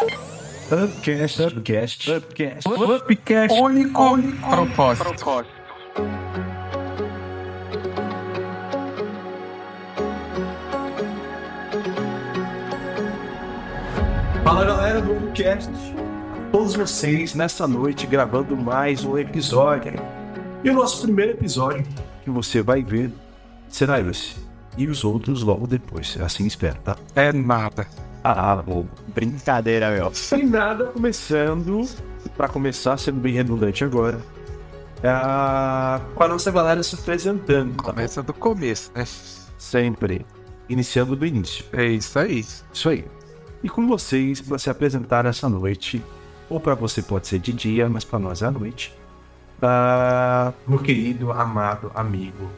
Upcast, Upcast, Upcast, Upcast, único propósito. Fala galera do Upcast, todos vocês nessa noite gravando mais um episódio. E o nosso primeiro episódio que você vai ver será esse. E os outros logo depois, assim espero, tá? É nada. Ah, bobo. Brincadeira, meu. Sem nada, começando, pra começar, sendo bem redundante agora, é, com a nossa galera se apresentando. tá? Começa do começo, né? Sempre. Iniciando do início. É isso aí. Isso aí. E com vocês, para se apresentar essa noite, ou para você pode ser de dia, mas para nós é à noite, ah, meu querido, amado amigo,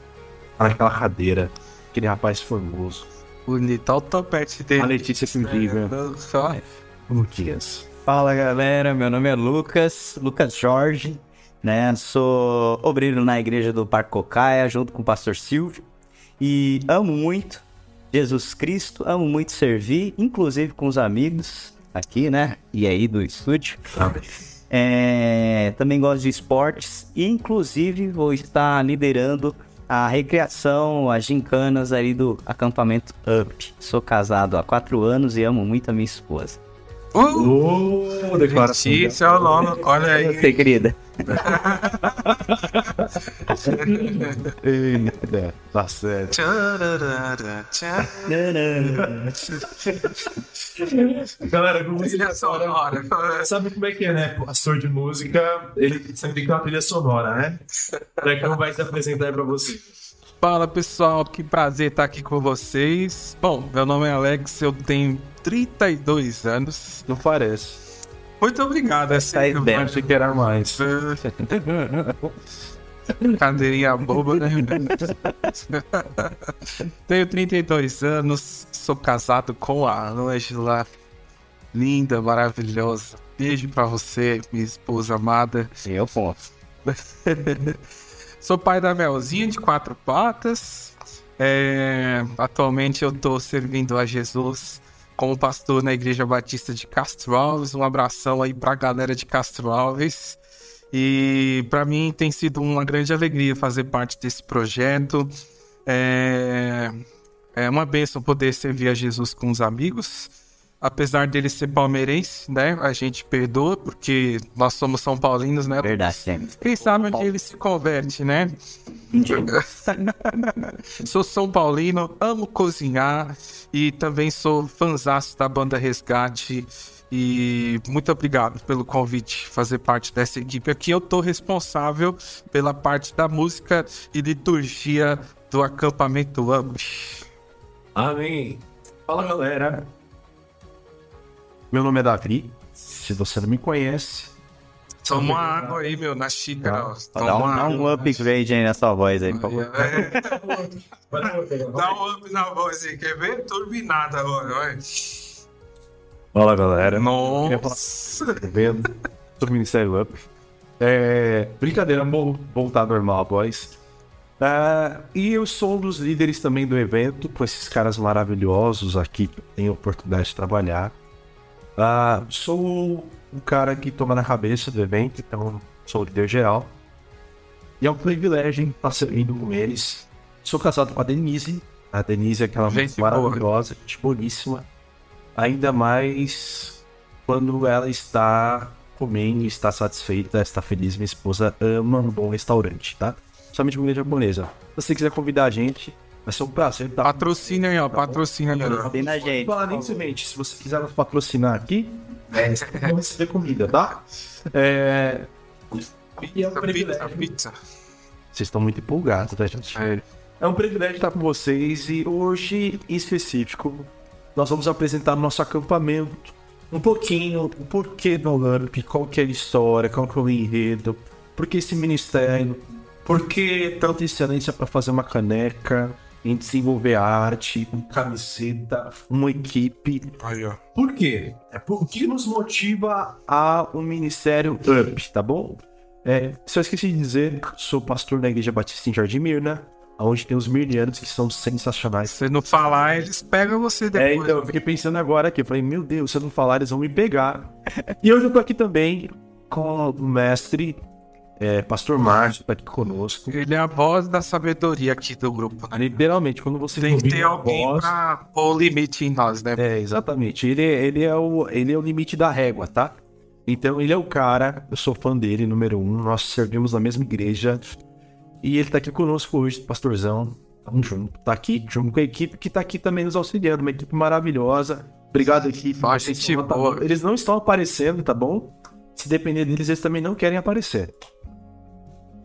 naquela cadeira, aquele rapaz formoso, Bonito, olha o topete dele. a Letícia incrível, É, Só. Luquinhas. Fala galera, meu nome é Lucas, Lucas Jorge, né? Sou obreiro na igreja do Parque Cocaia, junto com o pastor Silvio. E amo muito Jesus Cristo, amo muito servir, inclusive com os amigos aqui, né? E aí do estúdio. É, também gosto de esportes e inclusive vou estar liderando a recreação, as gincanas ali do acampamento UP. Sou casado há quatro anos e amo muito a minha esposa. Uh, Ô, declaração. Letícia é o nome, olha aí. Você, querida. Eita, tá certo. Galera, como Trilha sonora. Sabe como é que é, né? Pastor de música, ele sempre tem que ter uma trilha sonora, né? Pra que não vai se apresentar pra você. Fala pessoal, que prazer estar aqui com vocês. Bom, meu nome é Alex, eu tenho 32 anos. Não parece. Muito obrigado, é sempre bom. Achei que era mais. Cadeirinha boba, né? Tenho 32 anos, sou casado com a Angela. Linda, maravilhosa. Beijo pra você, minha esposa amada. Eu posso. Sou pai da Melzinha de quatro patas. É, atualmente eu tô servindo a Jesus como pastor na Igreja Batista de Castro Alves. Um abração aí pra galera de Castro Alves. E para mim tem sido uma grande alegria fazer parte desse projeto. É, é uma bênção poder servir a Jesus com os amigos. Apesar dele ser palmeirense, né? A gente perdoa, porque nós somos São Paulinos, né? Verdade, sempre. Quem sabe onde ele se converte, né? sou São Paulino, amo cozinhar e também sou fãzaço da banda Resgate. E muito obrigado pelo convite fazer parte dessa equipe aqui. Eu tô responsável pela parte da música e liturgia do acampamento Amos. Amém. Fala galera. Meu nome é Davi. Se você não me conhece, Toma uma água aí, meu, na xícara. ó. Toma Dá um, dá um upgrade aí nessa voz aí, por favor. Dá um up na voz aí, quer ver? Turbinada agora, vai. fala galera. Nossa! Tá vendo? Do Ministério Up. É, brincadeira, vou voltar normal a voz. Ah, e eu sou um dos líderes também do evento, com esses caras maravilhosos aqui que tenho a oportunidade de trabalhar. Ah, sou o cara que toma na cabeça do evento, então sou o líder geral. E é um privilégio estar servindo com eles. Sou casado com a Denise. A Denise é aquela Gente maravilhosa, gente boníssima. Ainda mais quando ela está comendo, está satisfeita, está feliz. Minha esposa ama um bom restaurante, tá? Somente comida japonesa. Se você quiser convidar a gente, vai ser um prazer. Tá? Patrocina aí, ó. Patrocina aí, ó. Tem na gente. Falar nem semente, se você quiser nos patrocinar aqui, é, você vai receber comida, tá? É... E é um Pizza, privilégio. pizza. Vocês estão muito empolgados, tá, gente? É. É um privilégio estar com vocês e hoje, em específico, nós vamos apresentar nosso acampamento. Um pouquinho, o porquê do LAMP, qual que é a história, qual que é o enredo, por que esse ministério, por que tanta excelência para fazer uma caneca, em desenvolver arte, uma camiseta, uma equipe. Aí, ó. Por quê? É por- o que nos motiva a o Ministério UP, tá bom? É, só esqueci de dizer, sou pastor da Igreja Batista em Jardim Mirna. onde tem os milianos que são sensacionais. Se não falar, eles pegam você É, depois. então, eu fiquei pensando agora aqui, eu falei, meu Deus, se eu não falar, eles vão me pegar. e hoje eu tô aqui também com o mestre, é, pastor Márcio, tá aqui conosco. Ele é a voz da sabedoria aqui do grupo. né? Literalmente, quando você Tem que ter alguém voz- pra pôr o limite em nós, né? É, exatamente. Ele, ele, é o, ele é o limite da régua, tá? Então ele é o cara, eu sou fã dele, número um. Nós servimos na mesma igreja. E ele tá aqui conosco hoje, pastorzão. Tamo junto. Tá aqui, junto com a equipe que tá aqui também nos auxiliando. Uma equipe maravilhosa. Obrigado, equipe. Ah, gente. Eles não estão aparecendo, tá bom? Se depender deles, eles também não querem aparecer.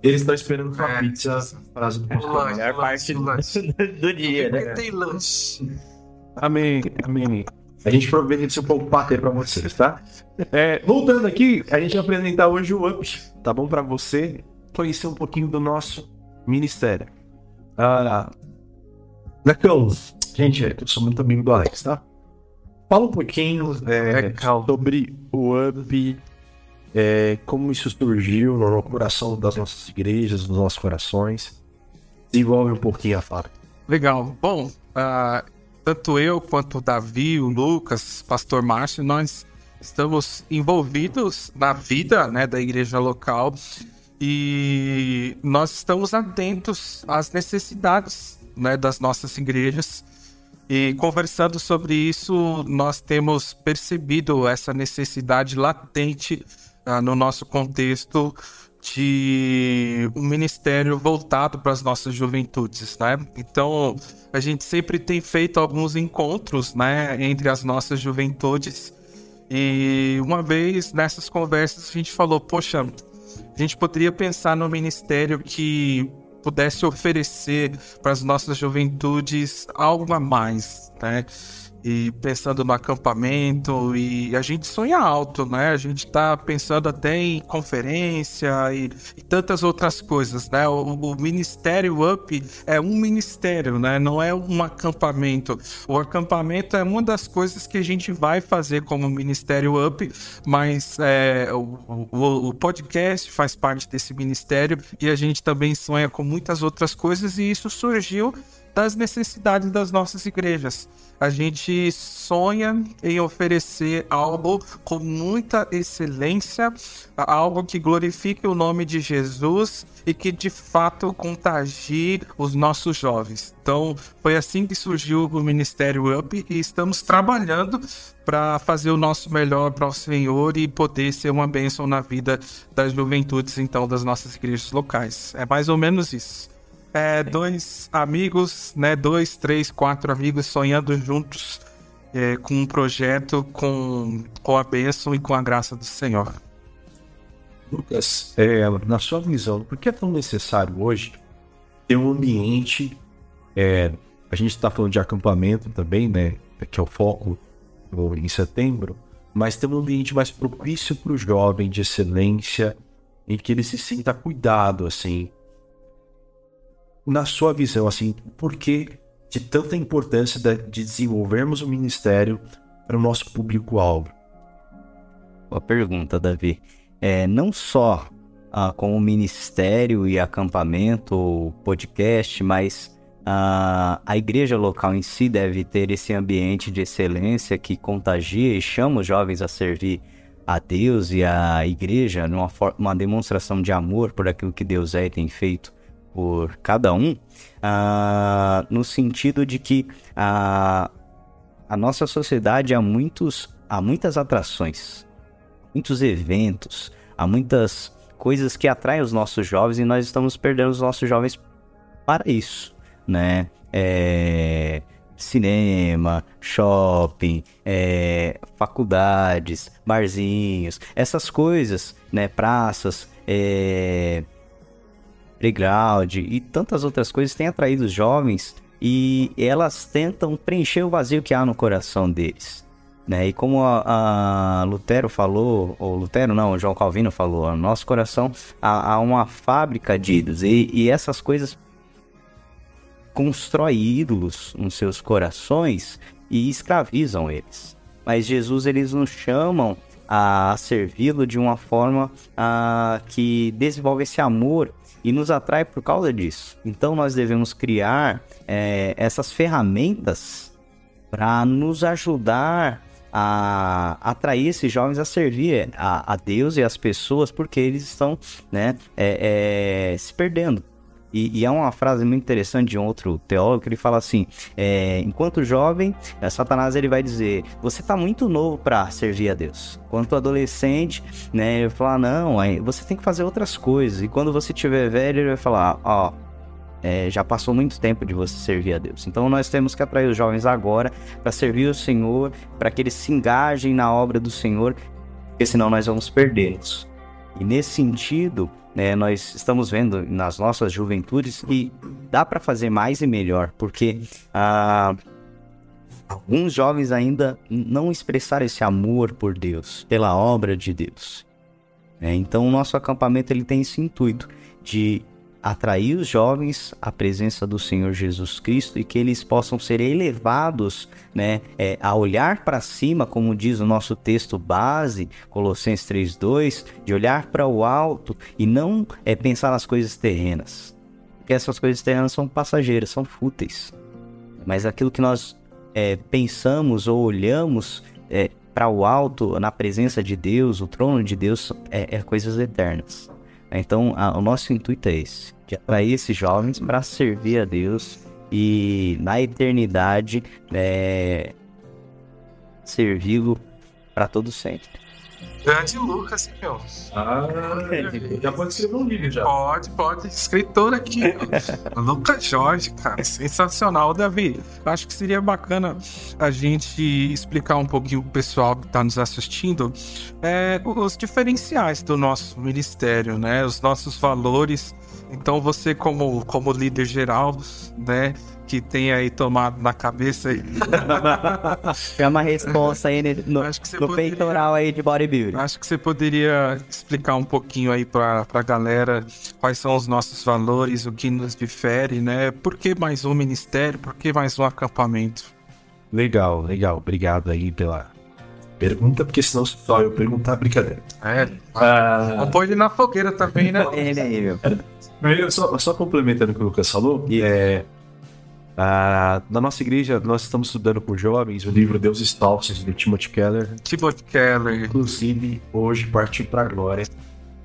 Eles estão esperando uma É, pizza. Frase do pastor. Lanche, melhor parte lanche. do dia, né? tem lanche. Amém, amém. A gente providencia um pouco pater pra vocês, tá? É, voltando aqui, a gente vai apresentar hoje o UP, tá bom? Pra você conhecer um pouquinho do nosso ministério. Ah, Lecão, gente, eu sou muito amigo do Alex, tá? Fala um pouquinho é, sobre o UP, é, como isso surgiu no coração das nossas igrejas, nos nossos corações. Desenvolve um pouquinho a fala. Legal. Bom, ah, tanto eu quanto o Davi, o Lucas, pastor Márcio, nós estamos envolvidos na vida né, da igreja local e nós estamos atentos às necessidades né, das nossas igrejas. E conversando sobre isso, nós temos percebido essa necessidade latente ah, no nosso contexto de um ministério voltado para as nossas juventudes, né? Então, a gente sempre tem feito alguns encontros, né, entre as nossas juventudes. E uma vez nessas conversas a gente falou, poxa, a gente poderia pensar no ministério que pudesse oferecer para as nossas juventudes algo a mais, né? E pensando no acampamento, e a gente sonha alto, né? A gente tá pensando até em conferência e, e tantas outras coisas, né? O, o Ministério Up é um ministério, né? Não é um acampamento. O acampamento é uma das coisas que a gente vai fazer como Ministério Up, mas é, o, o, o podcast faz parte desse ministério e a gente também sonha com muitas outras coisas, e isso surgiu das necessidades das nossas igrejas. A gente sonha em oferecer algo com muita excelência, algo que glorifique o nome de Jesus e que de fato contagie os nossos jovens. Então, foi assim que surgiu o Ministério Up e estamos trabalhando para fazer o nosso melhor para o Senhor e poder ser uma bênção na vida das juventudes, então, das nossas igrejas locais. É mais ou menos isso. É, dois amigos, né? Dois, três, quatro amigos sonhando juntos é, com um projeto com, com a bênção e com a graça do Senhor. Lucas, é, na sua visão, por que é tão necessário hoje ter um ambiente? é, a gente está falando de acampamento também, né? Que é o foco em setembro, mas ter um ambiente mais propício para o jovem, de excelência, em que ele se sinta cuidado, assim. Na sua visão, assim, por que de tanta importância de desenvolvermos o ministério para o nosso público-alvo? Boa pergunta, Davi. É, não só ah, com o ministério e acampamento, ou podcast, mas ah, a igreja local em si deve ter esse ambiente de excelência que contagia e chama os jovens a servir a Deus e a igreja numa uma demonstração de amor por aquilo que Deus é e tem feito por cada um, ah, no sentido de que ah, a nossa sociedade há muitos há muitas atrações, muitos eventos, há muitas coisas que atraem os nossos jovens e nós estamos perdendo os nossos jovens para isso, né? É, cinema, shopping, é, faculdades, barzinhos, essas coisas, né? Praças, é, playground e tantas outras coisas têm atraído os jovens e elas tentam preencher o vazio que há no coração deles. Né? E como a, a Lutero falou, ou Lutero não, João Calvino falou, no nosso coração há, há uma fábrica de ídolos e, e essas coisas constrói ídolos nos seus corações e escravizam eles. Mas Jesus eles nos chamam a servi-lo de uma forma ah, que desenvolve esse amor e nos atrai por causa disso. Então nós devemos criar é, essas ferramentas para nos ajudar a atrair esses jovens a servir a, a Deus e as pessoas, porque eles estão né, é, é, se perdendo. E, e, é uma frase muito interessante de um outro teólogo que ele fala assim: é, enquanto jovem, é, Satanás ele vai dizer, você está muito novo para servir a Deus. Enquanto adolescente, né, ele vai falar não, você tem que fazer outras coisas. E quando você tiver velho, ele vai falar, ó, é, já passou muito tempo de você servir a Deus. Então nós temos que atrair os jovens agora para servir o Senhor, para que eles se engajem na obra do Senhor, porque senão nós vamos perdê-los. E nesse sentido, né, nós estamos vendo nas nossas juventudes que dá para fazer mais e melhor, porque ah, alguns jovens ainda não expressaram esse amor por Deus, pela obra de Deus. É, então o nosso acampamento ele tem esse intuito de atrair os jovens à presença do Senhor Jesus Cristo e que eles possam ser elevados né, é, a olhar para cima, como diz o nosso texto base, Colossenses 3,2, de olhar para o alto e não é, pensar nas coisas terrenas. Porque essas coisas terrenas são passageiras, são fúteis. Mas aquilo que nós é, pensamos ou olhamos é, para o alto, na presença de Deus, o trono de Deus, é, é coisas eternas. Então, a, o nosso intuito é esse de atrair esses jovens para servir a Deus e na eternidade é, servi-lo para todo sempre. Grande Lucas, meu. Ah, já pode escrever um livro já. Pode, pode. Escritor aqui. Lucas Jorge, cara. Sensacional, Davi. Acho que seria bacana a gente explicar um pouquinho pro pessoal que está nos assistindo é, os diferenciais do nosso ministério, né? Os nossos valores então você como, como líder geral, né, que tem aí tomado na cabeça aí. é uma resposta aí no, acho que no poderia, peitoral aí de bodybuilding. Acho que você poderia explicar um pouquinho aí pra, pra galera quais são os nossos valores, o que nos difere, né? Por que mais um ministério? Por que mais um acampamento? Legal, legal. Obrigado aí pela pergunta, porque senão só eu perguntar, brincadeira. É. Ah... Põe ele na fogueira também, né? Ele aí, meu. Só, só complementando o que o Lucas falou, é, a, na nossa igreja, nós estamos estudando com jovens o livro Deus Falsos, de Timothy Keller. Timothy Keller. Inclusive, hoje partiu para a glória.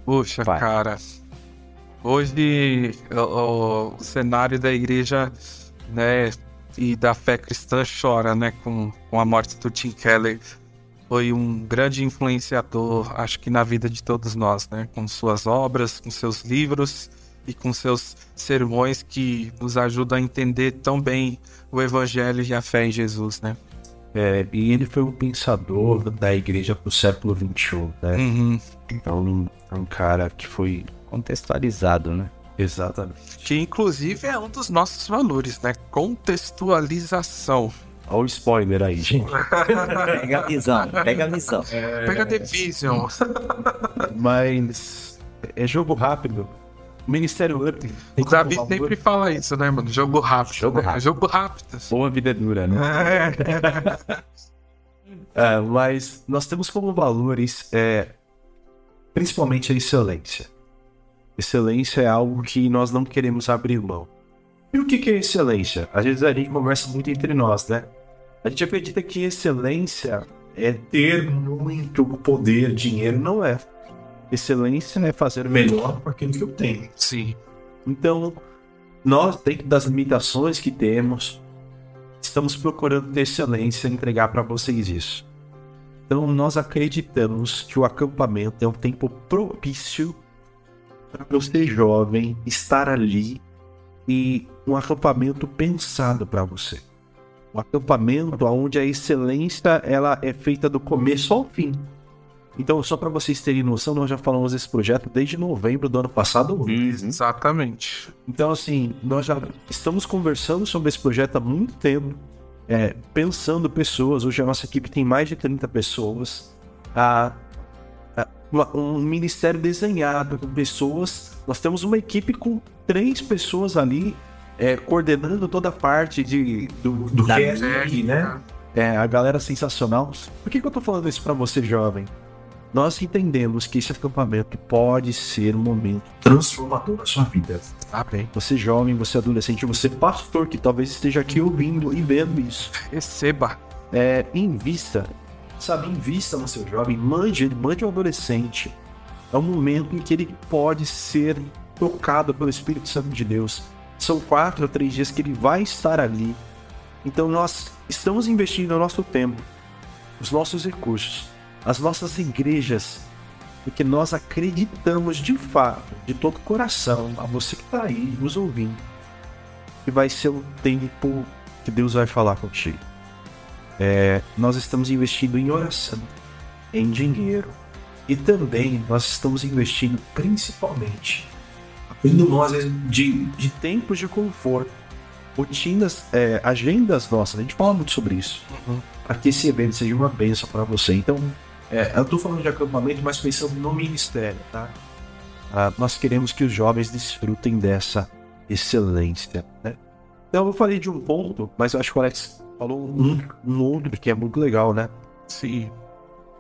Puxa, Vai. cara. Hoje, o, o, cenário da igreja, né, e da fé cristã chora, né, com, com a morte do Tim Keller. Foi um grande influenciador, acho que na vida de todos nós, né, com suas obras, com seus livros e com seus sermões que nos ajudam a entender tão bem o Evangelho e a fé em Jesus, né? É, e ele foi um pensador da igreja pro século XXI, né? Uhum. Então, é um cara que foi contextualizado, né? Exatamente. Que inclusive é um dos nossos valores, né? Contextualização. Olha o spoiler aí, gente. pega a visão, pega a visão. É... Pega a division. Mas é jogo rápido. Ministério Up. O Davi sempre fala isso, né, mano? Jogo rápido. Jogo né? rápido. Jogo rápido. Boa vida dura, né? É. é, mas nós temos como valores, é, principalmente a excelência. Excelência é algo que nós não queremos abrir mão. E o que é excelência? Às vezes a gente conversa muito entre nós, né? A gente acredita que excelência é ter muito poder, dinheiro. Não é excelência é fazer melhor com aquilo que eu tenho. Sim. Então, nós, dentro das limitações que temos, estamos procurando ter excelência e entregar para vocês isso. Então, nós acreditamos que o acampamento é um tempo propício para você, jovem, estar ali e um acampamento pensado para você. Um acampamento onde a excelência ela é feita do começo ao fim. Então, só para vocês terem noção, nós já falamos desse projeto desde novembro do ano passado. Uhum. Exatamente. Então, assim, nós já estamos conversando sobre esse projeto há muito tempo, é, pensando pessoas. Hoje a nossa equipe tem mais de 30 pessoas. A, a, um ministério desenhado com pessoas. Nós temos uma equipe com três pessoas ali é, coordenando toda a parte de, do, do cast, né? É, a galera sensacional. Por que, que eu tô falando isso para você, jovem? Nós entendemos que esse acampamento pode ser um momento transformador na sua vida. Amém. Você jovem, você adolescente, você pastor que talvez esteja aqui ouvindo e vendo isso. Receba. É, invista, sabe, invista no seu jovem, mande ele, mande um adolescente. É um momento em que ele pode ser tocado pelo Espírito Santo de Deus. São quatro ou três dias que ele vai estar ali. Então nós estamos investindo o nosso tempo, os nossos recursos, as nossas igrejas, porque nós acreditamos de fato, de todo o coração, a você que está aí nos ouvindo, que vai ser um tempo que Deus vai falar contigo. É, nós estamos investindo em oração, em dinheiro, e também nós estamos investindo principalmente abrindo nós de, de tempos de conforto, rotinas, é, agendas nossas. A gente fala muito sobre isso. Uhum. Para que esse evento seja uma benção para você. Então, é, eu estou falando de acampamento, mas pensando no ministério, tá? Ah, nós queremos que os jovens desfrutem dessa excelência, né? Então, eu falei de um ponto, mas eu acho que o Alex falou um, um outro que é muito legal, né? Sim.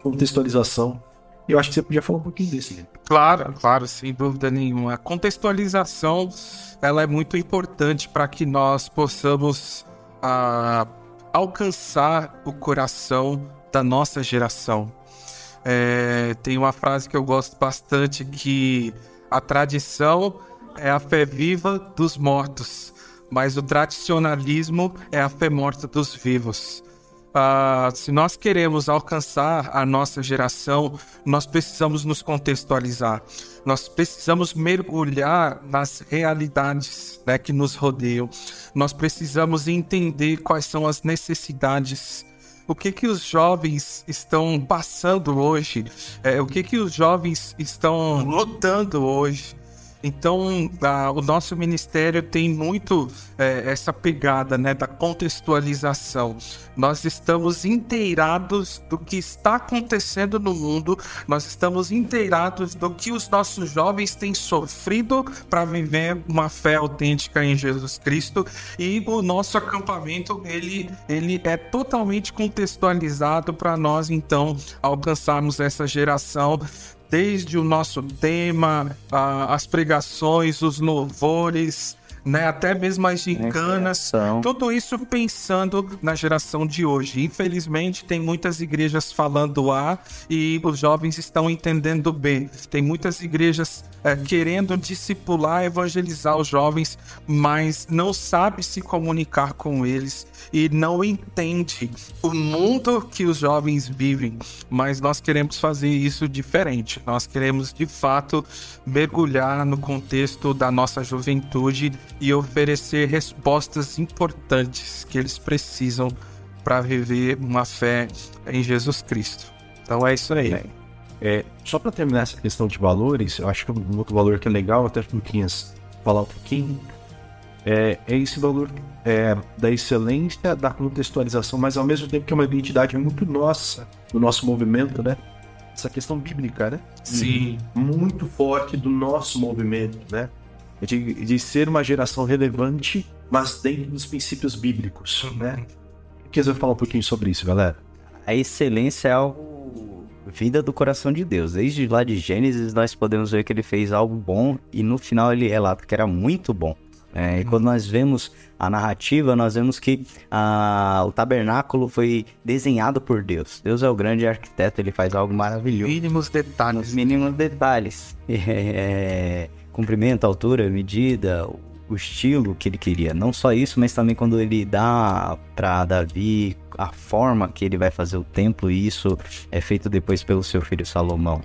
Contextualização. Eu acho que você podia falar um pouquinho desse. Né? Claro, claro, sem dúvida nenhuma. A contextualização ela é muito importante para que nós possamos ah, alcançar o coração da nossa geração. É, tem uma frase que eu gosto bastante que a tradição é a fé viva dos mortos, mas o tradicionalismo é a fé morta dos vivos. Uh, se nós queremos alcançar a nossa geração, nós precisamos nos contextualizar. Nós precisamos mergulhar nas realidades né, que nos rodeiam. Nós precisamos entender quais são as necessidades o que que os jovens estão passando hoje, é, o que que os jovens estão lutando hoje. Então, a, o nosso ministério tem muito é, essa pegada né, da contextualização. Nós estamos inteirados do que está acontecendo no mundo, nós estamos inteirados do que os nossos jovens têm sofrido para viver uma fé autêntica em Jesus Cristo e o nosso acampamento ele, ele é totalmente contextualizado para nós então alcançarmos essa geração desde o nosso tema, a, as pregações, os louvores, né? Até mesmo as gincanas. Tudo isso pensando na geração de hoje. Infelizmente, tem muitas igrejas falando A e os jovens estão entendendo B. Tem muitas igrejas é, querendo discipular, evangelizar os jovens, mas não sabe se comunicar com eles e não entende o mundo que os jovens vivem. Mas nós queremos fazer isso diferente. Nós queremos de fato mergulhar no contexto da nossa juventude e oferecer respostas importantes que eles precisam para viver uma fé em Jesus Cristo. Então é isso aí. É, só para terminar essa questão de valores, eu acho que um outro valor que é legal, até para o Luquinhas falar um pouquinho, é, é esse valor é, da excelência, da contextualização, mas ao mesmo tempo que é uma identidade muito nossa, do nosso movimento, né? Essa questão bíblica, né? Sim. Muito forte do nosso movimento, né? De, de ser uma geração relevante, mas dentro dos princípios bíblicos, uhum. né? Quer dizer, falar um pouquinho sobre isso, galera? A excelência é algo vida do coração de Deus. Desde lá de Gênesis, nós podemos ver que ele fez algo bom e no final ele relata que era muito bom. É, e quando nós vemos a narrativa, nós vemos que a, o tabernáculo foi desenhado por Deus. Deus é o grande arquiteto, ele faz algo maravilhoso. Mínimos detalhes. Os mínimos detalhes. É, é, comprimento, altura, medida, o estilo que ele queria. Não só isso, mas também quando ele dá para Davi a forma que ele vai fazer o templo, e isso é feito depois pelo seu filho Salomão.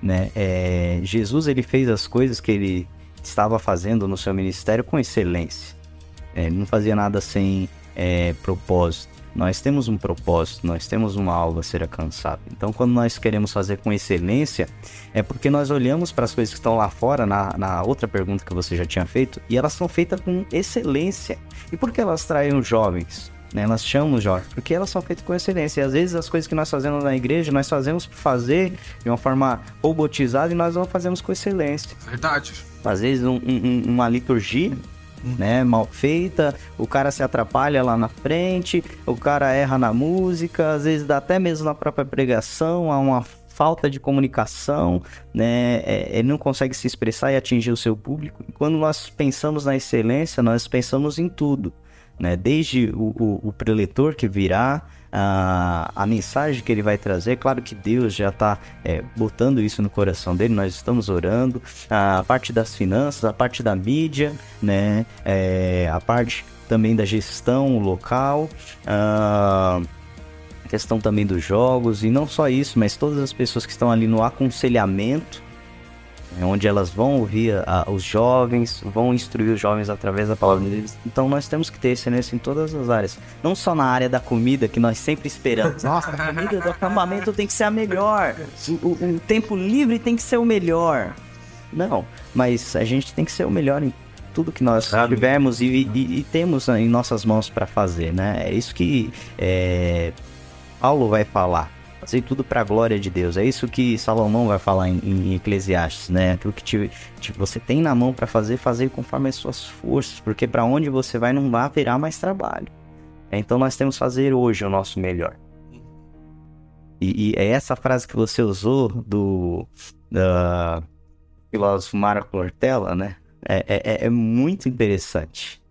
Né? É, Jesus ele fez as coisas que ele estava fazendo no seu ministério com excelência. É, ele não fazia nada sem é, propósito. Nós temos um propósito, nós temos uma alvo a ser alcançada. Então, quando nós queremos fazer com excelência, é porque nós olhamos para as coisas que estão lá fora, na, na outra pergunta que você já tinha feito, e elas são feitas com excelência. E por que elas traem os jovens? Né, elas chamam os jovens, porque elas são feitas com excelência. E às vezes as coisas que nós fazemos na igreja, nós fazemos por fazer de uma forma robotizada e nós não fazemos com excelência. Verdade. Às vezes um, um, uma liturgia né, mal feita, o cara se atrapalha lá na frente, o cara erra na música, às vezes dá até mesmo na própria pregação, há uma falta de comunicação, né? É, ele não consegue se expressar e atingir o seu público. Quando nós pensamos na excelência, nós pensamos em tudo, né? Desde o, o, o preletor que virá, a, a mensagem que ele vai trazer. Claro que Deus já está é, botando isso no coração dele, nós estamos orando. A parte das finanças, a parte da mídia, né? É, a parte também da gestão local. A questão também dos jogos e não só isso, mas todas as pessoas que estão ali no aconselhamento, onde elas vão ouvir a, os jovens, vão instruir os jovens através da palavra deles. Então nós temos que ter excelência em todas as áreas, não só na área da comida que nós sempre esperamos. Nossa, a comida do acampamento tem que ser a melhor, o, o, o tempo livre tem que ser o melhor. Não, mas a gente tem que ser o melhor em tudo que nós tivermos e, e, e temos em nossas mãos para fazer, né? É isso que é, Paulo vai falar fazer tudo para a glória de Deus. É isso que Salomão vai falar em, em Eclesiastes, né? Aquilo que te, te, você tem na mão para fazer, fazer conforme as suas forças, porque para onde você vai não vai haverá mais trabalho. Então nós temos que fazer hoje o nosso melhor. E, e é essa frase que você usou do da filósofo Marco Cortella, né? É, é, é muito interessante.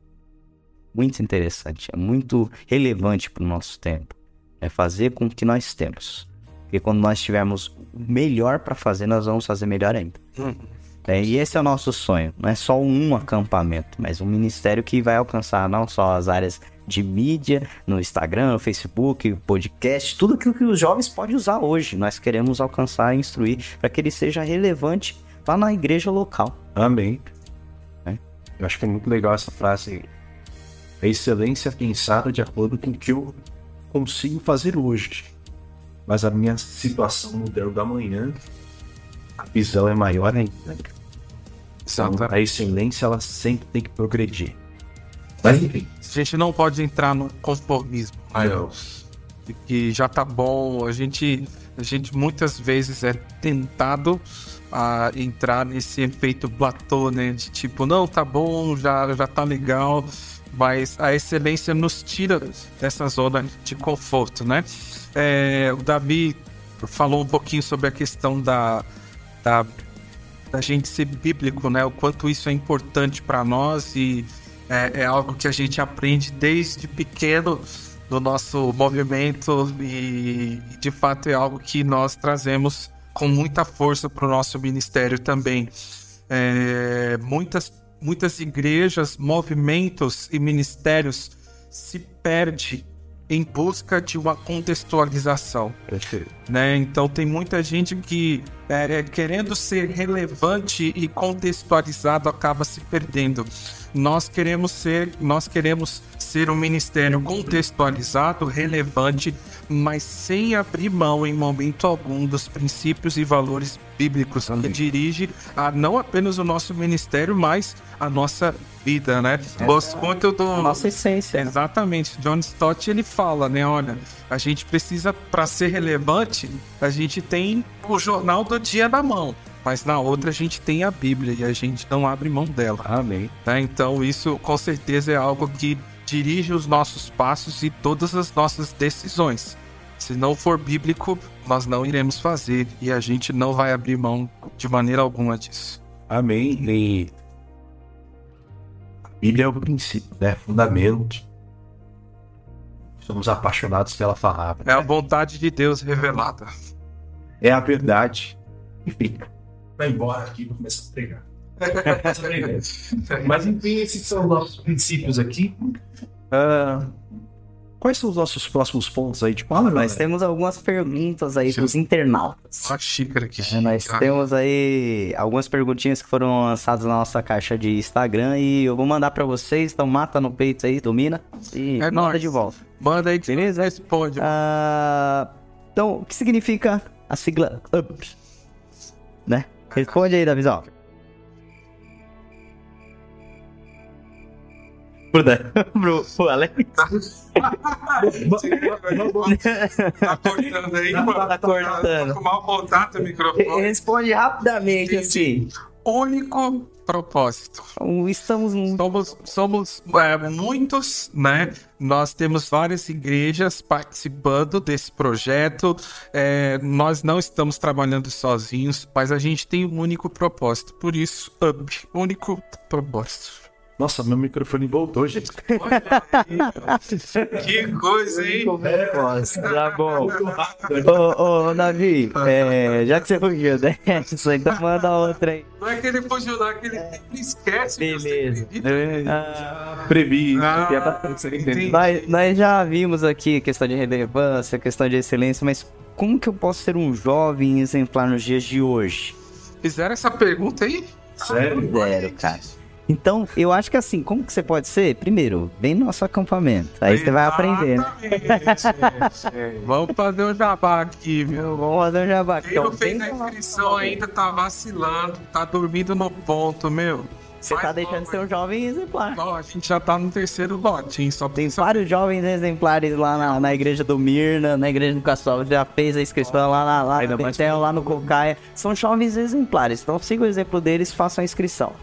Muito interessante. É muito relevante para o nosso tempo. É fazer com o que nós temos. Porque quando nós tivermos o melhor para fazer, nós vamos fazer melhor ainda. Uhum. É, e esse é o nosso sonho. Não é só um acampamento, mas um ministério que vai alcançar não só as áreas de mídia, no Instagram, no Facebook, podcast, tudo aquilo que os jovens podem usar hoje. Nós queremos alcançar e instruir para que ele seja relevante lá na igreja local. Amém. É. Eu acho que é muito legal essa frase. A excelência pensada de acordo com o que eu consigo fazer hoje. Mas a minha situação no Dell da manhã, a visão é maior ainda. Então, a excelência ela sempre tem que progredir. Mas enfim. A gente não pode entrar no conformismo. Ai, que já tá bom. A gente, a gente muitas vezes é tentado a entrar nesse efeito platô, né? De tipo, não, tá bom, já, já tá legal mas a excelência nos tira dessa zona de conforto, né? É, o Davi falou um pouquinho sobre a questão da, da, da gente ser bíblico, né? O quanto isso é importante para nós e é, é, algo que a gente aprende desde pequeno no nosso movimento e de fato é algo que nós trazemos com muita força para o nosso ministério também. É, muitas muitas igrejas, movimentos e ministérios se perde em busca de uma contextualização. Né? Então tem muita gente que é, querendo ser relevante e contextualizado acaba se perdendo. Nós queremos ser, nós queremos ser um ministério contextualizado, relevante, mas sem abrir mão em momento algum dos princípios e valores bíblicos Amém. que dirige a não apenas o nosso ministério, mas a nossa vida, né? Gosto muito do nossa essência. Exatamente. John Stott ele fala, né? Olha, a gente precisa para ser relevante, a gente tem o jornal do dia na mão mas na outra a gente tem a Bíblia e a gente não abre mão dela. Amém. Né? Então isso com certeza é algo que dirige os nossos passos e todas as nossas decisões. Se não for bíblico, nós não iremos fazer e a gente não vai abrir mão de maneira alguma disso. Amém. E a Bíblia é o princípio, né? Fundamento. Somos apaixonados pela palavra. É a vontade de Deus revelada. É a verdade. Enfim, vai embora aqui e começar a pregar. Mas enfim, esses são os nossos princípios aqui. Uh, quais são os nossos próximos pontos aí de fala, Nós temos algumas perguntas aí dos internautas. Xícara aqui. É, nós ah. temos aí algumas perguntinhas que foram lançadas na nossa caixa de Instagram e eu vou mandar para vocês. Então mata no peito aí, domina e é manda de volta. Manda aí, beleza? Responde. Uh, então, o que significa a sigla UP? Né? Responde aí, Davizão. Pro, pro Alex. tá cortando aí, mano. Tá cortando. Tá com mau contato o microfone. Responde rapidamente Entendi. assim. único propósito. Estamos somos, somos é, muitos, né? Nós temos várias igrejas participando desse projeto. É, nós não estamos trabalhando sozinhos, mas a gente tem um único propósito. Por isso, Up, único propósito. Nossa, meu microfone voltou, gente. que coisa, hein? Tá bom. Ô, ô, Navi, é, já que você fugiu dessa, então manda outra aí. Não é que ele fugiu, não, é que ele esquece. Beleza. Ah, Previ. Ah, nós, nós já vimos aqui questão de relevância, questão de excelência, mas como que eu posso ser um jovem exemplar nos dias de hoje? Fizeram essa pergunta aí? Sério? Fizeram, cara. Então, eu acho que assim, como que você pode ser? Primeiro, vem no nosso acampamento. Aí você vai aprendendo. Vamos fazer um jabá aqui, viu? Vamos fazer um jabá. Quem não fez a inscrição ainda tá vacilando, tá dormindo no ponto, meu. Você tá deixando de ser um jovem exemplar. Não, a gente já tá no terceiro lote, hein? Só tem vários jovens exemplares lá na, na igreja do Mirna, na igreja do Castelo, já fez a inscrição lá, lá, lá, Betel, lá no Cocaia. São jovens exemplares, então siga o exemplo deles, façam a inscrição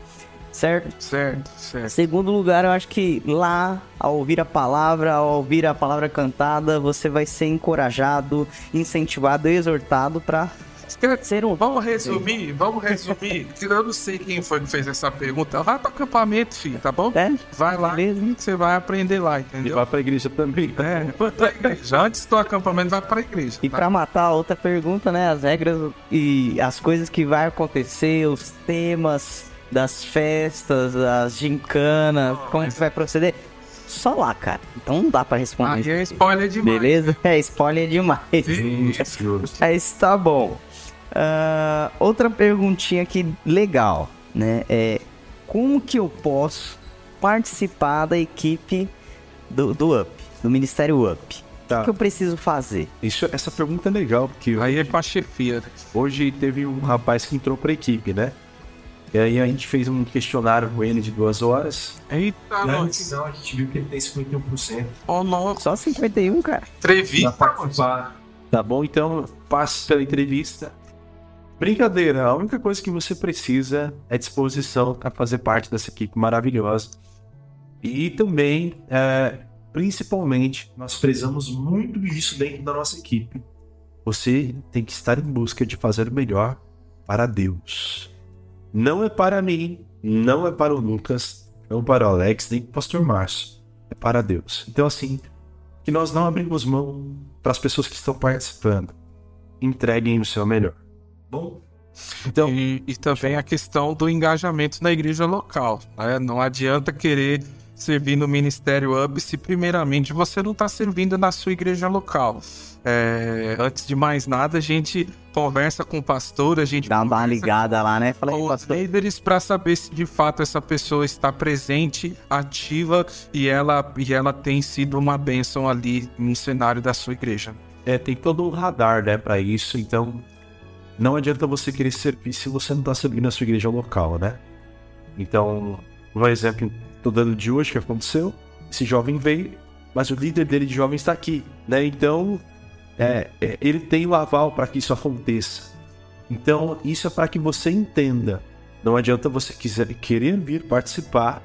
certo? Certo, certo. Segundo lugar, eu acho que lá, ao ouvir a palavra, ao ouvir a palavra cantada, você vai ser encorajado, incentivado exortado para ser um. Vamos resumir, vamos resumir. Eu não sei quem foi que fez essa pergunta. Vai para acampamento, filho, tá bom? É? Vai lá, Beleza. você vai aprender lá, entendeu? E vai pra igreja também. É, pra igreja. Antes do acampamento, vai pra igreja. E tá? para matar outra pergunta, né? As regras e as coisas que vai acontecer, os temas das festas, das gincanas, como é que vai proceder? Só lá, cara. Então não dá pra responder. Aí é spoiler demais. Beleza? É spoiler demais. Aí está bom. Uh, outra perguntinha aqui legal, né? É como que eu posso participar da equipe do, do UP, do Ministério UP? Tá. O que eu preciso fazer? Isso, essa pergunta é legal, porque. Aí é com a chefia. Hoje teve um rapaz que entrou pra equipe, né? E aí a gente fez um questionário com ele de duas horas. Eita. Não, a gente viu que ele tem 51%. Oh, não. Só 51, cara. Entrevista. Tá bom, então passe pela entrevista. Brincadeira, a única coisa que você precisa é disposição para fazer parte dessa equipe maravilhosa. E também, é, principalmente, nós prezamos muito disso dentro da nossa equipe. Você tem que estar em busca de fazer o melhor para Deus não é para mim, não é para o Lucas, não para o Alex, nem para o pastor Márcio. É para Deus. Então, assim, que nós não abrimos mão para as pessoas que estão participando. Entreguem o seu melhor. Bom? Então, e, e também a questão do engajamento na igreja local. Né? Não adianta querer servir no Ministério Hub se primeiramente você não está servindo na sua igreja local. É, antes de mais nada, a gente conversa com o pastor, a gente dá uma ligada lá, né? Fala com os líderes para saber se de fato essa pessoa está presente, ativa e ela e ela tem sido uma bênção ali no cenário da sua igreja. É, tem todo um radar, né, para isso. Então, não adianta você querer servir se você não está servindo a sua igreja local, né? Então, um exemplo tô dando de hoje que aconteceu. Esse jovem veio, mas o líder dele de jovem está aqui, né? Então, é, é, ele tem o aval para que isso aconteça. Então, isso é para que você entenda. Não adianta você quiser, querer vir participar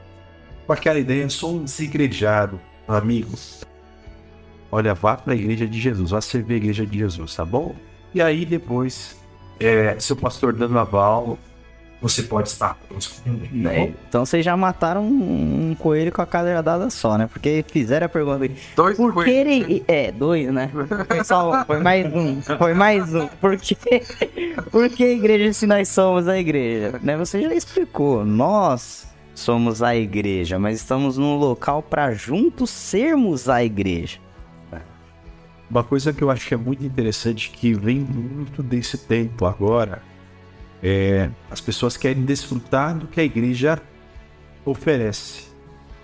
com aquela ideia, sou um desigrejado, amigo. Olha, vá para a igreja de Jesus, vá servir a igreja de Jesus, tá bom? E aí depois, é, seu pastor dando aval, você pode estar É, então vocês já mataram um, um, coelho com a cajadada só, né? Porque fizeram a pergunta aí. Dois por que ele... É, dois, né? Foi, só, foi mais um. Foi mais um. Por que, por que igreja se nós somos a igreja? Né? Você já explicou. Nós somos a igreja, mas estamos num local para juntos sermos a igreja. Uma coisa que eu acho que é muito interessante que vem muito desse tempo agora é, as pessoas querem desfrutar do que a igreja oferece,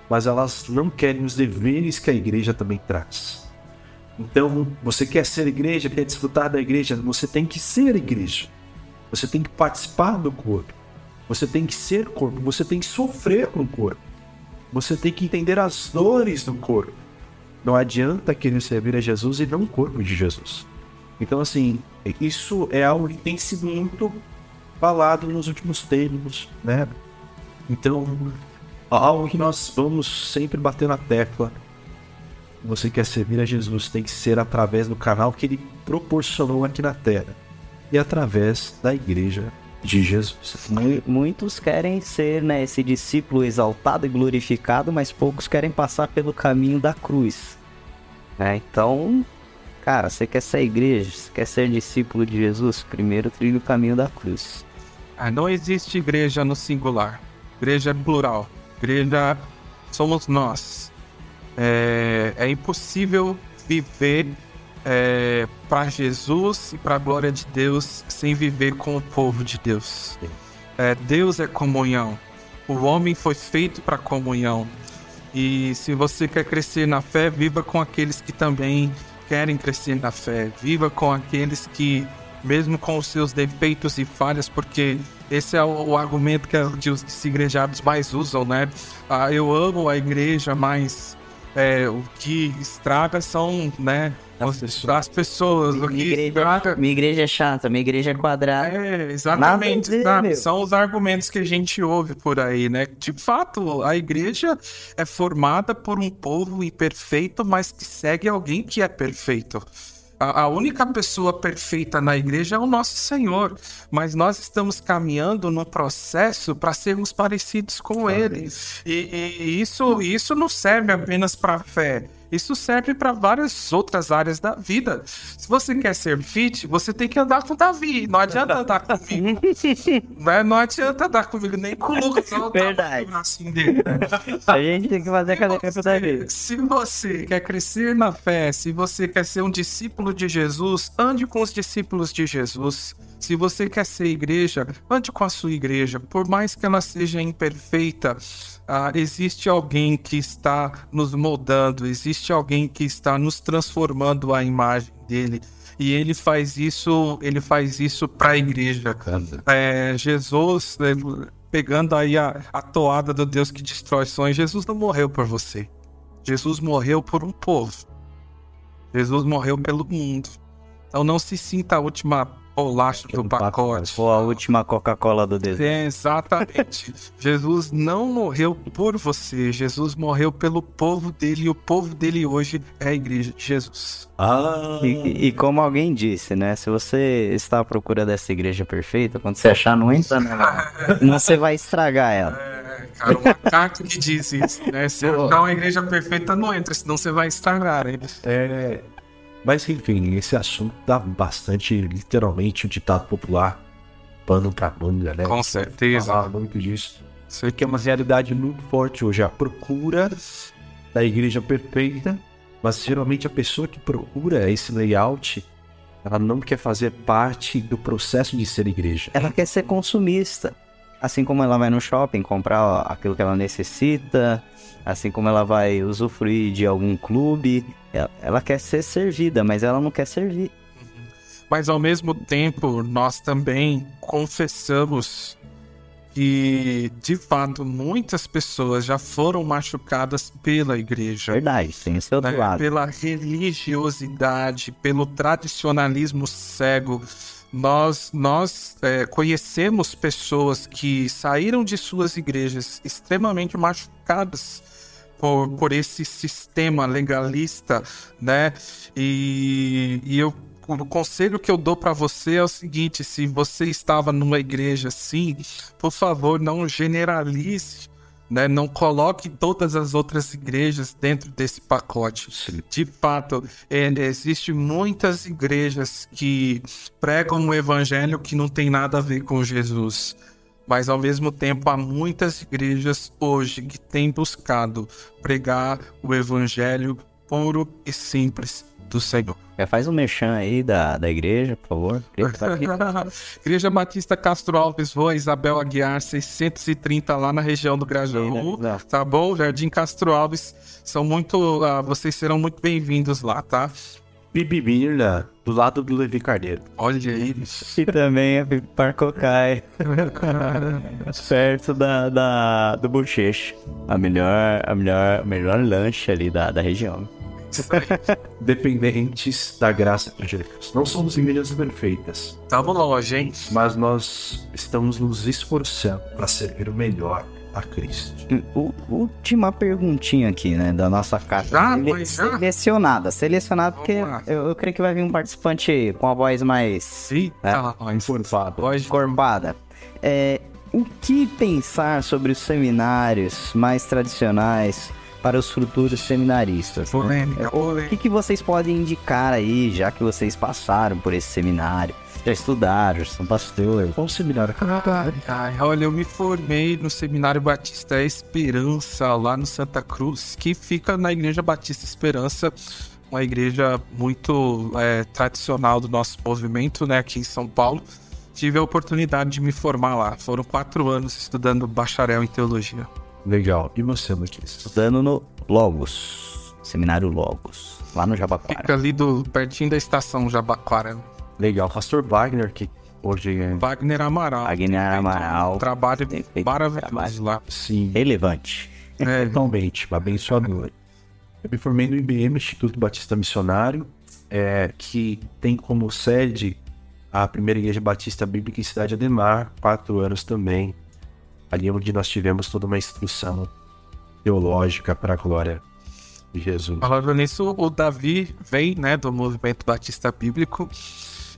mas elas não querem os deveres que a igreja também traz. Então, você quer ser igreja, quer desfrutar da igreja, você tem que ser igreja. Você tem que participar do corpo. Você tem que ser corpo. Você tem que sofrer com o corpo. Você tem que entender as dores do corpo. Não adianta querer servir a Jesus e não o corpo de Jesus. Então, assim, isso é algo que tem sido muito falado nos últimos tempos, né? Então, algo que nós vamos sempre bater na tecla. Você quer servir a Jesus, tem que ser através do canal que ele proporcionou aqui na Terra e através da igreja de Jesus. Muitos querem ser né, esse discípulo exaltado e glorificado, mas poucos querem passar pelo caminho da cruz. É, então, cara, você quer ser igreja, você quer ser discípulo de Jesus, primeiro trilha o caminho da cruz. Ah, não existe igreja no singular. Igreja é plural. Igreja somos nós. É, é impossível viver é, para Jesus e para a glória de Deus sem viver com o povo de Deus. É, Deus é comunhão. O homem foi feito para comunhão. E se você quer crescer na fé, viva com aqueles que também querem crescer na fé. Viva com aqueles que, mesmo com os seus defeitos e falhas, porque esse é o, o argumento que os desigrejados mais usam, né? Ah, eu amo a igreja, mas é, o que estraga são, né, as pessoas. As pessoas minha, igreja, minha igreja é chata, minha igreja é quadrada. É, exatamente. São os argumentos que a gente ouve por aí, né? De fato, a igreja é formada por um povo imperfeito, mas que segue alguém que é perfeito. A, a, única pessoa perfeita na igreja é o nosso Senhor, mas nós estamos caminhando no processo para sermos parecidos com Ele. E, e, e, isso, isso não serve apenas para a fé. Isso serve para várias outras áreas da vida. Se você quer ser fit, você tem que andar com Davi. Não adianta andar comigo. né? Não adianta andar comigo nem com o Lucas. Não Verdade. Assim dele. A gente tem que fazer a cadeira pro Davi. Se você quer crescer na fé, se você quer ser um discípulo de Jesus, ande com os discípulos de Jesus. Se você quer ser igreja, ande com a sua igreja. Por mais que ela seja imperfeita, ah, existe alguém que está nos moldando, existe alguém que está nos transformando a imagem dele. E ele faz isso, ele faz isso para a igreja. É, Jesus, né, pegando aí a, a toada do Deus que destrói sonhos, Jesus não morreu por você. Jesus morreu por um povo. Jesus morreu pelo mundo. Então não se sinta a última bolacha do pacote. Ou a última Coca-Cola do deserto. É, exatamente. Jesus não morreu por você, Jesus morreu pelo povo dele e o povo dele hoje é a igreja de Jesus. Ah. E, e, como alguém disse, né? Se você está à procura dessa igreja perfeita, quando você achar, não entra nela. não você vai estragar ela. É, cara, o macaco que diz isso, né? Se achar uma igreja perfeita, não entra, senão você vai estragar. Hein? É. Mas enfim, esse assunto dá bastante, literalmente, o ditado popular, pano pra manga, né? Com certeza. Falar muito disso. Isso que é uma realidade muito forte hoje, a procura da igreja perfeita, mas geralmente a pessoa que procura esse layout, ela não quer fazer parte do processo de ser igreja. Ela quer ser consumista. Assim como ela vai no shopping comprar aquilo que ela necessita, assim como ela vai usufruir de algum clube, ela, ela quer ser servida, mas ela não quer servir. Mas ao mesmo tempo, nós também confessamos que, de fato, muitas pessoas já foram machucadas pela igreja. Verdade, tem esse outro né? lado. Pela religiosidade, pelo tradicionalismo cego. Nós, nós é, conhecemos pessoas que saíram de suas igrejas extremamente machucadas por, por esse sistema legalista, né? E, e eu o conselho que eu dou para você é o seguinte: se você estava numa igreja assim, por favor, não generalize, né? Não coloque todas as outras igrejas dentro desse pacote. Sim. De fato, é, existem muitas igrejas que pregam um evangelho que não tem nada a ver com Jesus. Mas ao mesmo tempo há muitas igrejas hoje que têm buscado pregar o evangelho puro e simples do Senhor. É, faz um mechan aí da, da igreja, por favor. igreja Batista Castro Alves, Rua Isabel Aguiar, 630 lá na região do Grajaú. Né? Tá bom? Jardim Castro Alves. São muito. Uh, vocês serão muito bem-vindos lá, tá? Bibibirna, do lado do Levi Carneiro. Olha aí. E também é Parcocai. perto da, da, do Bochecha. A melhor, a melhor, melhor lanche ali da, da região. dependentes da graça de Deus. Não somos igrejas perfeitas, Tamo longe, hein? mas nós estamos nos esforçando para servir o melhor a Cristo. U- última perguntinha aqui, né, da nossa. Já? Sele- já? Selecionada, selecionada porque eu, eu creio que vai vir um participante com a voz mais É. tá, Enforfado. Pode. encorpada. É, o que pensar sobre os seminários mais tradicionais para os futuros seminaristas? né? Polêmica, O polêmica. que, que vocês podem indicar aí, já que vocês passaram por esse seminário? Já estudaram, já são pastor. Qual seminário? Ai, ai, olha, eu me formei no Seminário Batista Esperança, lá no Santa Cruz, que fica na Igreja Batista Esperança, uma igreja muito é, tradicional do nosso movimento, né, aqui em São Paulo. Tive a oportunidade de me formar lá. Foram quatro anos estudando bacharel em teologia. Legal. E você, Luiz? Estudando no Logos, Seminário Logos, lá no Jabaquara. Fica ali do, pertinho da estação Jabaquara. Legal. Pastor Wagner, que hoje é Wagner Amaral. Wagner Amaral. Um trabalho maravilhoso lá. sim, Relevante. É, totalmente abençoador. Eu me formei no IBM, Instituto Batista Missionário, é, que tem como sede a primeira igreja batista bíblica em Cidade Ademar, quatro anos também. Ali onde nós tivemos toda uma instrução teológica para a glória de Jesus. Falando nisso, o Davi vem, né, do movimento batista bíblico.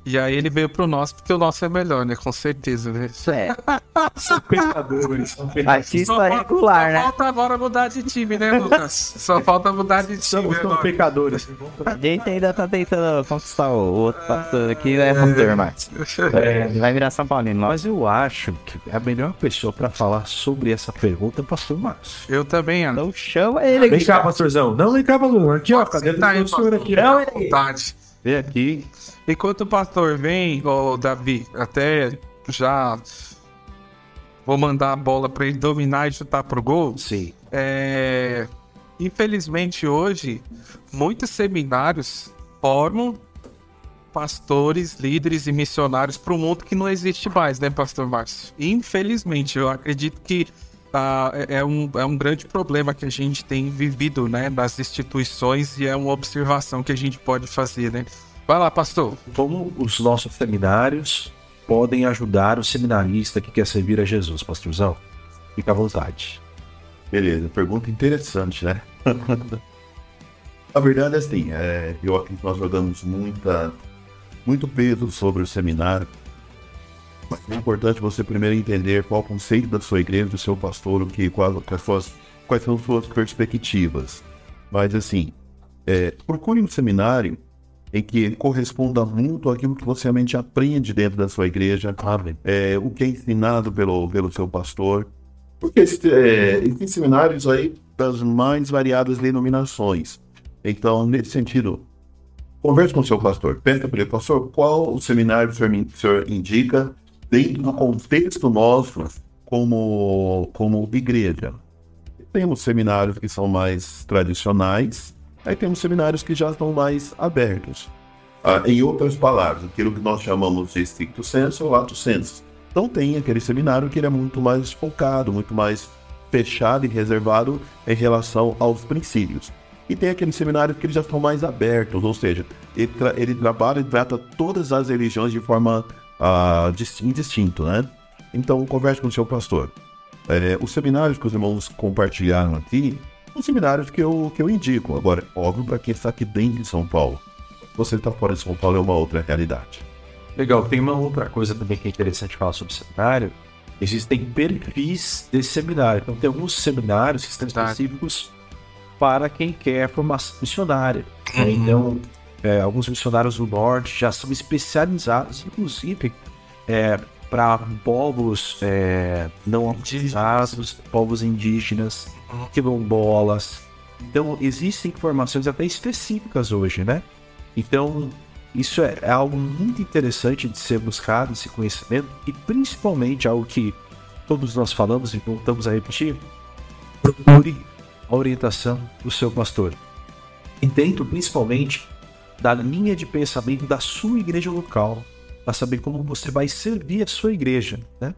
E aí ele veio pro nosso, porque o nosso é melhor, né? Com certeza, né? Isso é. São pecadores, são pecadores. Só regular, só né? falta agora mudar de time, né, Lucas? Só falta mudar de time. São, são agora. pecadores. A gente ainda tá tentando conquistar o outro pastor aqui, né, pastor Marcos? Ele vai virar São Paulino. Mas eu acho que a melhor pessoa para falar sobre essa pergunta é o pastor Márcio. Eu também, Ana. Então chama ele Vem aqui. cá, pastorzão. Não, vem cá, pastor. Aqui, ó. Cadê aí, o senhor aqui? Não, vontade. Vem aqui. Enquanto o pastor vem, ô Davi, até já vou mandar a bola pra ele dominar e chutar pro gol. Sim. É, Infelizmente hoje, muitos seminários formam pastores, líderes e missionários para um mundo que não existe mais, né, Pastor Márcio? Infelizmente, eu acredito que ah, é, é um, é um grande problema que a gente tem vivido, né, nas instituições e é uma observação que a gente pode fazer, né? Vai lá, pastor. Como os nossos seminários podem ajudar o seminarista que quer servir a Jesus, pastorzão? Fica à vontade. Beleza, pergunta interessante, né? A verdade é assim, é, eu acredito que nós jogamos muita, muito peso sobre o seminário, mas é importante você primeiro entender qual o conceito da sua igreja, do seu pastor, o que, qual, quais, suas, quais são as suas perspectivas. Mas assim, é, procure um seminário em que corresponda muito àquilo que você realmente aprende dentro da sua igreja, é, o que é ensinado pelo, pelo seu pastor. Porque é, existem seminários aí das mais variadas denominações. Então, nesse sentido, converse com o seu pastor. Peça para ele, pastor, qual o seminário que o senhor indica dentro do contexto nosso como, como igreja? Temos seminários que são mais tradicionais, aí temos seminários que já estão mais abertos. Ah, em outras palavras, aquilo que nós chamamos de stricto senso ou lato senso. Então tem aquele seminário que ele é muito mais focado, muito mais fechado e reservado em relação aos princípios. E tem aqueles seminários que eles já estão mais abertos, ou seja, ele, tra- ele trabalha e trata todas as religiões de forma ah, dis- indistinto, né? Então converse com o seu pastor. É, os seminários que os irmãos compartilharam aqui são seminários que eu, que eu indico. Agora, óbvio, para quem está aqui dentro de São Paulo. Você está fora de São Paulo é uma outra realidade. Legal, tem uma outra coisa também que é interessante falar sobre seminário. Existem perfis desse seminário. Então tem alguns seminários que estão específicos para quem quer formação missionária. né? Então, é, alguns missionários do norte já são especializados, inclusive, é, para povos é, não autorizados, povos indígenas, quilombolas. Então, existem formações até específicas hoje, né? Então, isso é, é algo muito interessante de ser buscado, esse conhecimento, e principalmente algo que todos nós falamos e voltamos a repetir: procure a orientação do seu pastor. E dentro, principalmente, da linha de pensamento da sua igreja local, para saber como você vai servir a sua igreja, né?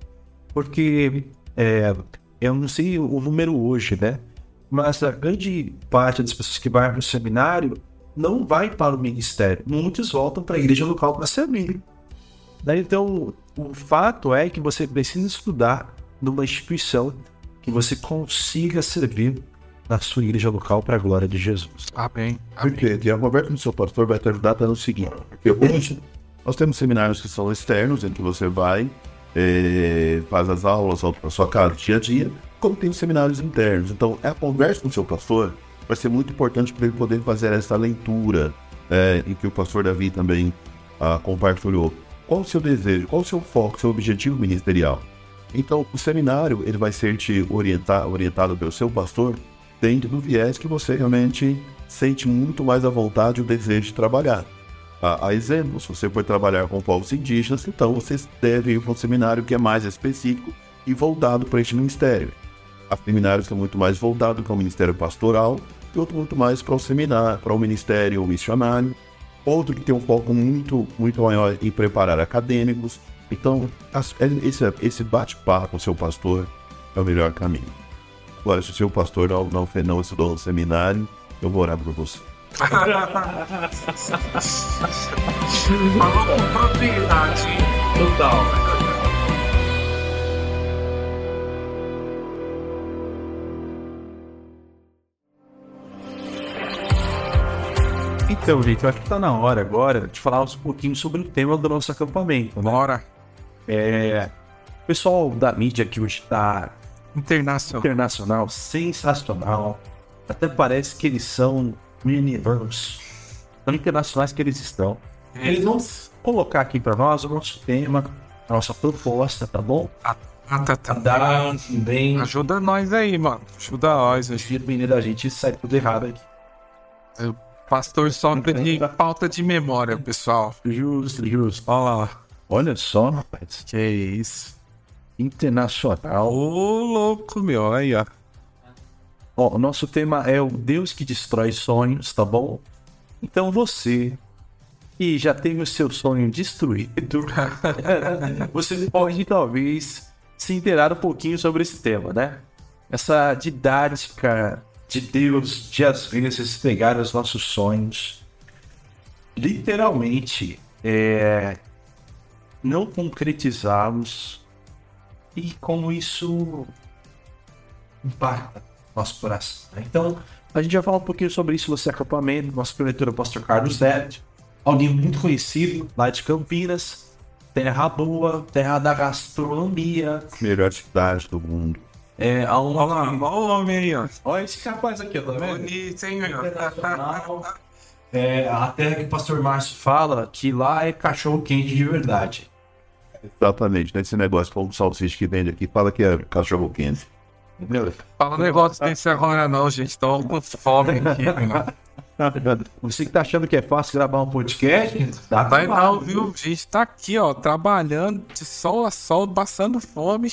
Porque é, eu não sei o número hoje, né? Mas a grande parte das pessoas que vai para o seminário não vai para o ministério. Muitos voltam para a igreja local para servir. Daí, então, o fato é que você precisa estudar numa instituição que você consiga servir na sua igreja local para a glória de Jesus. Amém. Amém. Porque e a conversa com o seu pastor vai te ajudar no seguinte. Porque hoje nós temos seminários que são externos, em que você vai, eh, faz as aulas para sua casa dia a dia, como tem os seminários internos. Então, a conversa com o seu pastor vai ser muito importante para ele poder fazer essa leitura, eh, em que o pastor Davi também ah, compartilhou. Qual o seu desejo, qual o seu foco, seu objetivo ministerial? Então, o seminário ele vai ser te orientar, orientado pelo seu pastor dentro do viés que você realmente sente muito mais à vontade o desejo de trabalhar. A, a exemplo, se você for trabalhar com povos indígenas, então você deve ir para um seminário que é mais específico e voltado para este ministério. Há seminários que são muito mais voltados para o ministério pastoral e outro muito mais para o seminário, para o ministério missionário. Outro que tem um foco muito, muito maior em preparar acadêmicos. Então, as, esse, esse bate-papo com seu pastor é o melhor caminho. Agora, se o seu pastor não, não, não estudou no seminário, eu vou orar por você. Falou com propriedade. Total. Então, gente, eu acho que tá na hora agora de falar um pouquinho sobre o tema do nosso acampamento. Né? Bora. É, o pessoal da mídia que hoje tá Internacional. internacional, sensacional. Até parece que eles são mini-verse. Tão internacionais que eles estão. Eles vão colocar aqui para nós o nosso tema, a nossa proposta, tá bom? Tá. Dar também. Ajuda nós aí, mano. Ajuda nós. Os filhos menino da gente sai tudo errado aqui. O pastor sofre de falta de memória, pessoal. Justo, justo. Olha lá. Olha só, rapaz. Que isso. Internacional. Ô, louco, meu. Aí, ó. Ó, o nosso tema é o Deus que destrói sonhos, tá bom? Então você que já teve o seu sonho destruído, você pode talvez se inteirar um pouquinho sobre esse tema, né? Essa didática de Deus de às vezes pegar os nossos sonhos, literalmente, é, não concretizá-los e como isso impacta nosso coração. né? Então, a gente vai falar um pouquinho sobre isso no acampamento. Nosso preletor é o pastor Carlos Neto, alguém muito conhecido lá de Campinas, terra boa, terra da gastronomia. Melhor cidade do mundo. É, Olha lá. Olha o homem aí, ó. Olha esse rapaz aqui, tá vendo? Bonito, hein. É, a terra que o pastor Márcio fala que lá é cachorro quente de verdade. Exatamente, nesse negócio como salsicha que vende aqui, fala que é cachorro quente. Entendeu? Fala negócio desse agora não, gente. Tô com fome aqui, mano. Você que tá achando que é fácil gravar um podcast, dá Vai não, viu? A gente tá aqui, ó, trabalhando de sol a sol, passando fome.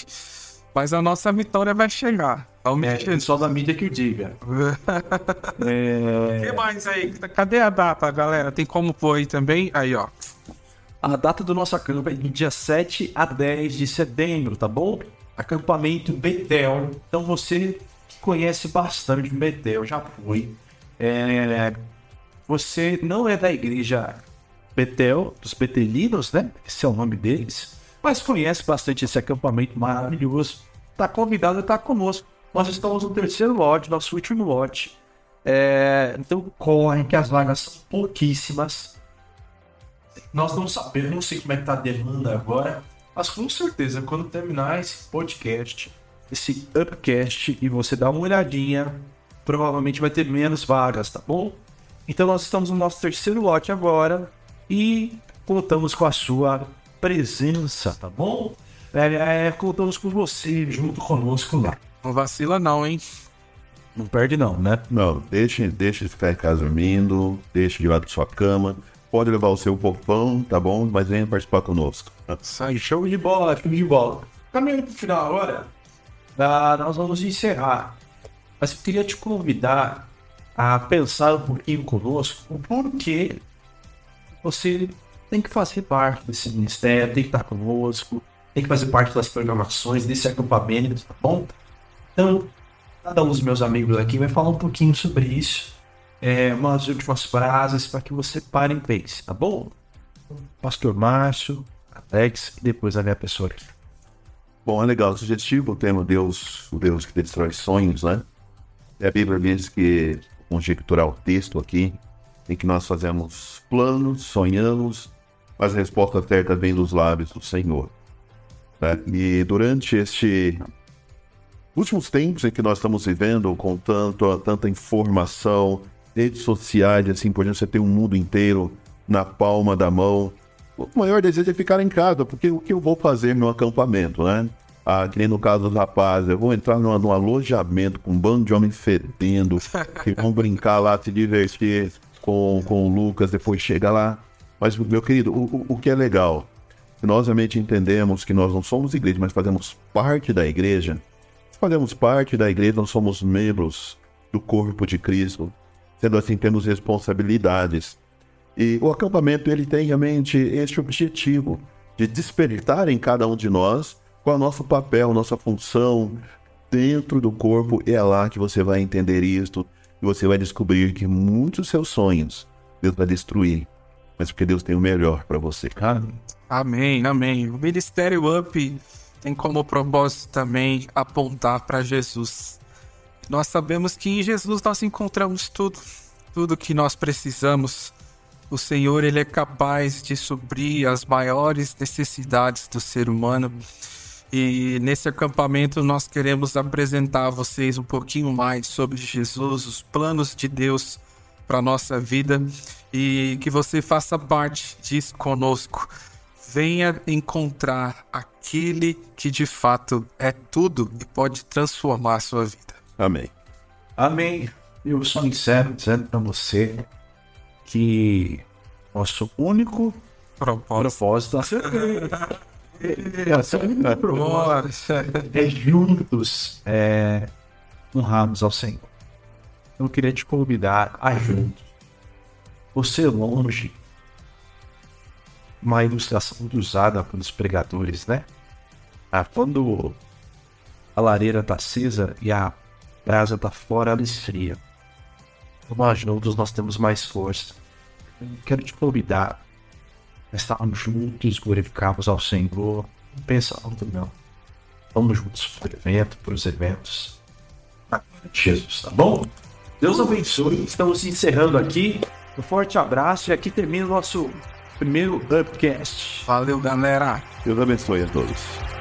Mas a nossa vitória vai chegar. Vamos É, só da mídia que o diga. O É, que mais aí? Cadê a data, galera? Tem como pôr aí também? Aí, ó. A data do nosso acampo é de dia 7 a 10 de setembro, tá bom? Acampamento Betel. Então você que conhece bastante Betel, já foi. É, você não é da igreja Betel, dos Betelinos, né? Esse é o nome deles. Mas conhece bastante esse acampamento maravilhoso. Tá convidado a estar conosco. Nós estamos no terceiro lote, nosso último lote. É, então corre que as vagas são pouquíssimas. Nós não sabemos, não sei como é que tá a demanda agora, mas com certeza, quando terminar esse podcast, esse upcast, e você dar uma olhadinha, provavelmente vai ter menos vagas, tá bom? Então nós estamos no nosso terceiro lote agora e contamos com a sua presença, tá bom? É, é, contamos com você junto conosco lá. Não vacila não, hein? Não perde não, né? Não, deixe, deixe de ficar em casa dormindo, deixe de lado da sua cama. Pode levar o seu popão, tá bom? Mas venha participar conosco. Aí. Show de bola, show de bola. Caminhando pro final agora, ah, nós vamos encerrar. Mas eu queria te convidar a pensar um pouquinho conosco o porquê você tem que fazer parte desse ministério, tem que estar conosco, tem que fazer parte das programações, desse acampamento, tá bom? Então, cada um dos meus amigos aqui vai falar um pouquinho sobre isso. É, umas últimas frases para que você pare e pense, tá bom? Pastor Márcio, Alex e depois a minha pessoa aqui. Bom, é legal, sugestivo o tema Deus, o Deus que destrói sonhos, né? E a Bíblia diz que, conjecturar o texto aqui, em que nós fazemos planos, sonhamos, mas a resposta certa vem dos lábios do Senhor. Né? E durante este últimos tempos em que nós estamos vivendo, com tanto, tanta informação, redes sociais, assim por exemplo, você tem um mundo inteiro na palma da mão, o maior desejo é ficar em casa, porque o que eu vou fazer no acampamento, né? Ah, que nem no caso dos rapazes, eu vou entrar num, num alojamento com um bando de homens fedendo, que vão brincar lá, se divertir com, com o Lucas, depois chega lá. Mas, meu querido, o, o, o que é legal, nós realmente entendemos que nós não somos igreja, mas fazemos parte da igreja, fazemos parte da igreja, nós somos membros do corpo de Cristo, sendo assim, temos responsabilidades. E o acampamento ele tem realmente este objetivo de despertar em cada um de nós qual é o nosso papel, nossa função dentro do corpo. E é lá que você vai entender isto e você vai descobrir que muitos dos seus sonhos Deus vai destruir, mas porque Deus tem o melhor para você. Amém, amém. O Ministério Up tem como propósito também apontar para Jesus. Nós sabemos que em Jesus nós encontramos tudo, tudo que nós precisamos o Senhor ele é capaz de suprir as maiores necessidades do ser humano. E nesse acampamento nós queremos apresentar a vocês um pouquinho mais sobre Jesus, os planos de Deus para nossa vida e que você faça parte disso conosco. Venha encontrar aquele que de fato é tudo e pode transformar a sua vida. Amém. Amém. Eu só encerro dizendo para você que nosso único propósito, é juntos é, honrarmos ao Senhor. Eu queria te convidar a juntos. Você longe, uma ilustração usada pelos pregadores, né? Ah, quando a lareira está acesa e a brasa está fora, ela esfria. Nós juntos nós temos mais força. Eu quero te convidar a estarmos juntos, glorificarmos ao Senhor. Não pensa alto, não. Vamos juntos para o evento, para os eventos. Jesus, tá bom? Deus abençoe. Estamos encerrando aqui. Um forte abraço e aqui termina o nosso primeiro Upcast. Valeu, galera. Deus abençoe a todos.